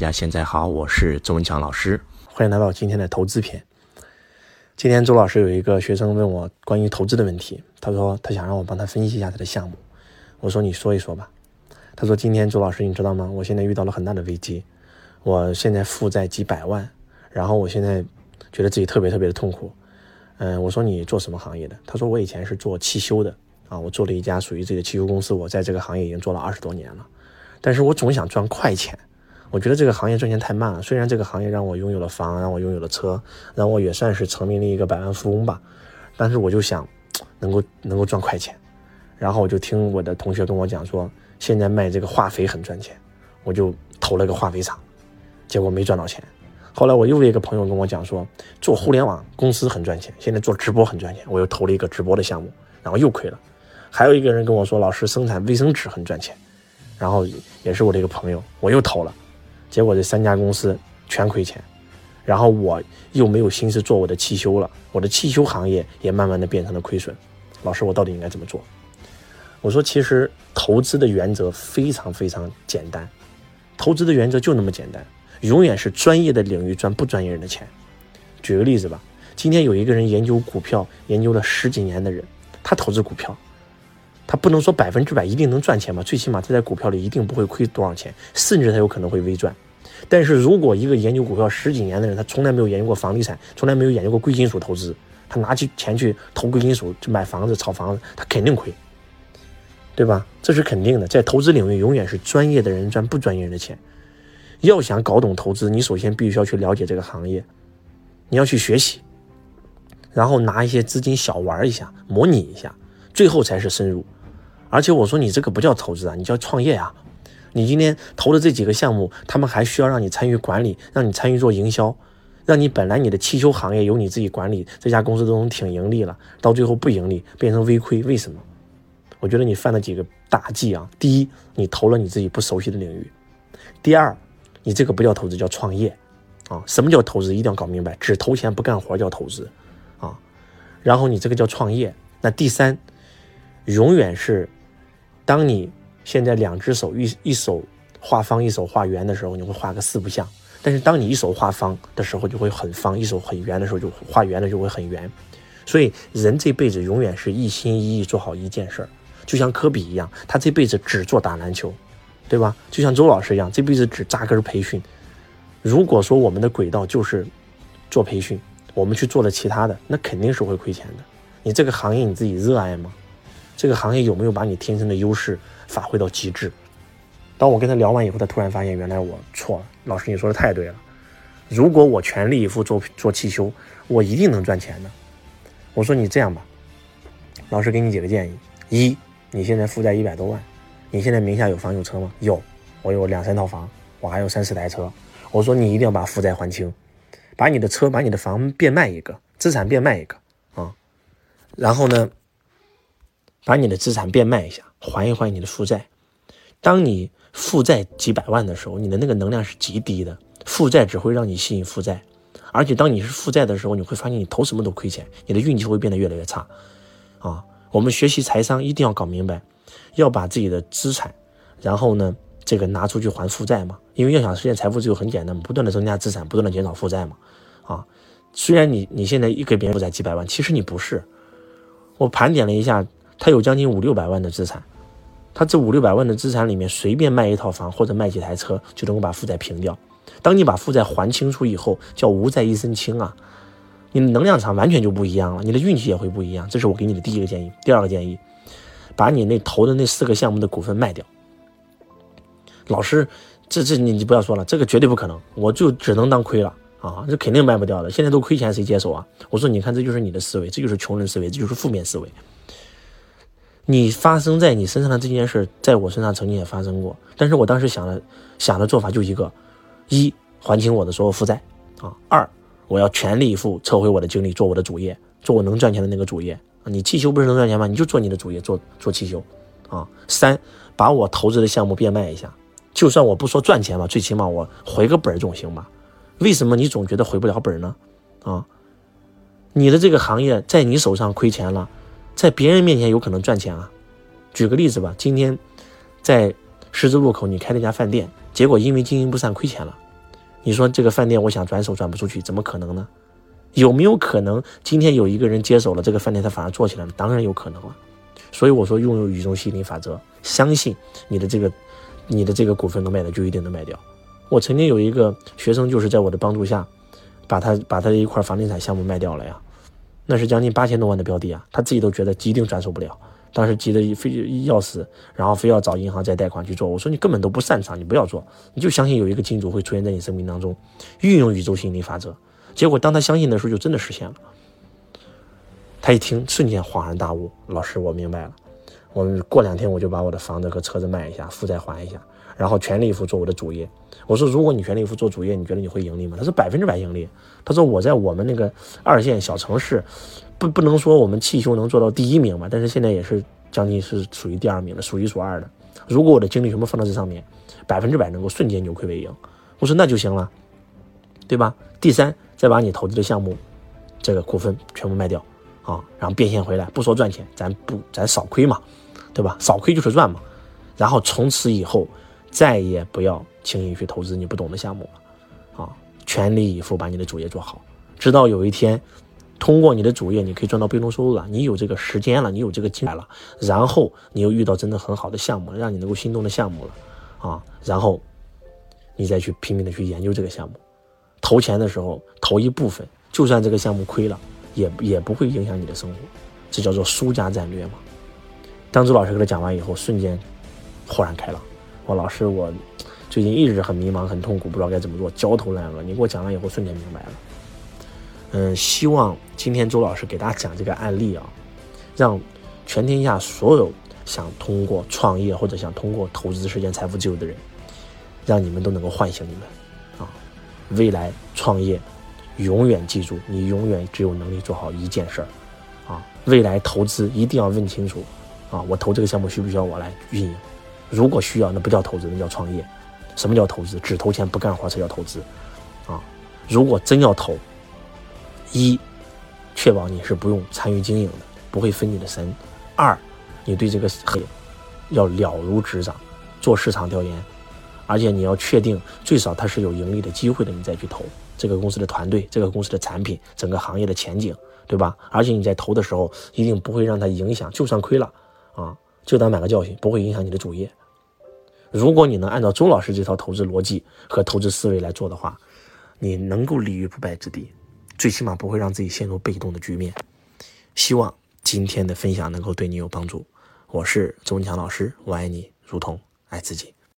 大家现在好，我是周文强老师，欢迎来到今天的投资篇。今天周老师有一个学生问我关于投资的问题，他说他想让我帮他分析一下他的项目。我说你说一说吧。他说今天周老师你知道吗？我现在遇到了很大的危机，我现在负债几百万，然后我现在觉得自己特别特别的痛苦。嗯，我说你做什么行业的？他说我以前是做汽修的啊，我做了一家属于自己的汽修公司，我在这个行业已经做了二十多年了，但是我总想赚快钱。我觉得这个行业赚钱太慢了。虽然这个行业让我拥有了房，让我拥有了车，让我也算是成名了一个百万富翁吧，但是我就想能够能够赚快钱。然后我就听我的同学跟我讲说，现在卖这个化肥很赚钱，我就投了个化肥厂，结果没赚到钱。后来我又一个朋友跟我讲说，做互联网公司很赚钱，现在做直播很赚钱，我又投了一个直播的项目，然后又亏了。还有一个人跟我说，老师生产卫生纸很赚钱，然后也是我的一个朋友，我又投了。结果这三家公司全亏钱，然后我又没有心思做我的汽修了，我的汽修行业也慢慢的变成了亏损。老师，我到底应该怎么做？我说，其实投资的原则非常非常简单，投资的原则就那么简单，永远是专业的领域赚不专业人的钱。举个例子吧，今天有一个人研究股票研究了十几年的人，他投资股票。他不能说百分之百一定能赚钱嘛，最起码他在股票里一定不会亏多少钱，甚至他有可能会微赚。但是如果一个研究股票十几年的人，他从来没有研究过房地产，从来没有研究过贵金属投资，他拿起钱去投贵金属，去买房子、炒房子，他肯定亏，对吧？这是肯定的。在投资领域，永远是专业的人赚不专业人的钱。要想搞懂投资，你首先必须要去了解这个行业，你要去学习，然后拿一些资金小玩一下，模拟一下，最后才是深入。而且我说你这个不叫投资啊，你叫创业啊！你今天投的这几个项目，他们还需要让你参与管理，让你参与做营销，让你本来你的汽修行业由你自己管理，这家公司都能挺盈利了，到最后不盈利，变成微亏，为什么？我觉得你犯了几个大忌啊！第一，你投了你自己不熟悉的领域；第二，你这个不叫投资，叫创业啊！什么叫投资？一定要搞明白，只投钱不干活叫投资啊！然后你这个叫创业。那第三，永远是。当你现在两只手一一手画方，一手画圆的时候，你会画个四不像；但是当你一手画方的时候，就会很方；一手很圆的时候，就画圆的就会很圆。所以人这辈子永远是一心一意做好一件事儿，就像科比一样，他这辈子只做打篮球，对吧？就像周老师一样，这辈子只扎根培训。如果说我们的轨道就是做培训，我们去做了其他的，那肯定是会亏钱的。你这个行业你自己热爱吗？这个行业有没有把你天生的优势发挥到极致？当我跟他聊完以后，他突然发现原来我错了。老师，你说的太对了。如果我全力以赴做做汽修，我一定能赚钱的。我说你这样吧，老师给你几个建议：一，你现在负债一百多万，你现在名下有房有车吗？有，我有两三套房，我还有三四台车。我说你一定要把负债还清，把你的车、把你的房变卖一个，资产变卖一个啊。然后呢？把你的资产变卖一下，还一还你的负债。当你负债几百万的时候，你的那个能量是极低的，负债只会让你吸引负债。而且当你是负债的时候，你会发现你投什么都亏钱，你的运气会变得越来越差。啊，我们学习财商一定要搞明白，要把自己的资产，然后呢，这个拿出去还负债嘛。因为要想实现财富自由，很简单，不断的增加资产，不断的减少负债嘛。啊，虽然你你现在一给别人负债几百万，其实你不是。我盘点了一下。他有将近五六百万的资产，他这五六百万的资产里面，随便卖一套房或者卖几台车，就能够把负债平掉。当你把负债还清楚以后，叫无债一身轻啊，你的能量场完全就不一样了，你的运气也会不一样。这是我给你的第一个建议。第二个建议，把你那投的那四个项目的股份卖掉。老师，这这你你不要说了，这个绝对不可能，我就只能当亏了啊，这肯定卖不掉的。现在都亏钱，谁接手啊？我说，你看，这就是你的思维，这就是穷人思维，这就是负面思维。你发生在你身上的这件事，在我身上曾经也发生过，但是我当时想的想的做法就一个：一还清我的所有负债啊；二我要全力以赴撤回我的精力，做我的主业，做我能赚钱的那个主业。你汽修不是能赚钱吗？你就做你的主业，做做汽修啊。三把我投资的项目变卖一下，就算我不说赚钱吧，最起码我回个本总行吧？为什么你总觉得回不了本呢？啊，你的这个行业在你手上亏钱了。在别人面前有可能赚钱啊，举个例子吧，今天在十字路口你开了一家饭店，结果因为经营不善亏钱了你说这个饭店我想转手转不出去，怎么可能呢？有没有可能今天有一个人接手了这个饭店，他反而做起来了？当然有可能了。所以我说，拥有宇宙吸引力法则，相信你的这个，你的这个股份能卖的就一定能卖掉。我曾经有一个学生，就是在我的帮助下，把他把他的一块房地产项目卖掉了呀，那是将近八千多万的标的啊，他自己都觉得一定转手不了，当时急得非要死，然后非要找银行再贷款去做。我说你根本都不擅长，你不要做，你就相信有一个金主会出现在你生命当中，运用宇宙吸引力法则。结果当他相信的时候，就真的实现了。他一听，瞬间恍然大悟。老师，我明白了。我过两天我就把我的房子和车子卖一下，负债还一下，然后全力以赴做我的主业。我说，如果你全力以赴做主业，你觉得你会盈利吗？他说百分之百盈利。他说我在我们那个二线小城市，不不能说我们汽修能做到第一名吧，但是现在也是将近是属于第二名的，数一数二的。如果我的精力全部放到这上面，百分之百能够瞬间扭亏为盈。我说那就行了，对吧？第三，再把你投资的项目这个股份全部卖掉。啊，然后变现回来，不说赚钱，咱不咱少亏嘛，对吧？少亏就是赚嘛。然后从此以后，再也不要轻易去投资你不懂的项目了，啊，全力以赴把你的主业做好，直到有一天，通过你的主业，你可以赚到被动收入了，你有这个时间了，你有这个进来了，然后你又遇到真的很好的项目，让你能够心动的项目了，啊，然后你再去拼命的去研究这个项目，投钱的时候投一部分，就算这个项目亏了。也也不会影响你的生活，这叫做输家战略嘛。当周老师给他讲完以后，瞬间豁然开朗。我老师，我最近一直很迷茫、很痛苦，不知道该怎么做，焦头烂额。你给我讲完以后，瞬间明白了。嗯，希望今天周老师给大家讲这个案例啊，让全天下所有想通过创业或者想通过投资实现财富自由的人，让你们都能够唤醒你们啊，未来创业。永远记住，你永远只有能力做好一件事儿，啊，未来投资一定要问清楚，啊，我投这个项目需不需要我来运营？如果需要，那不叫投资，那叫创业。什么叫投资？只投钱不干活才叫投资，啊，如果真要投，一，确保你是不用参与经营的，不会分你的身；二，你对这个行业要了如指掌，做市场调研，而且你要确定最少它是有盈利的机会的，你再去投。这个公司的团队，这个公司的产品，整个行业的前景，对吧？而且你在投的时候，一定不会让它影响，就算亏了啊，就当买个教训，不会影响你的主业。如果你能按照周老师这套投资逻辑和投资思维来做的话，你能够立于不败之地，最起码不会让自己陷入被动的局面。希望今天的分享能够对你有帮助。我是周文强老师，我爱你如同爱自己。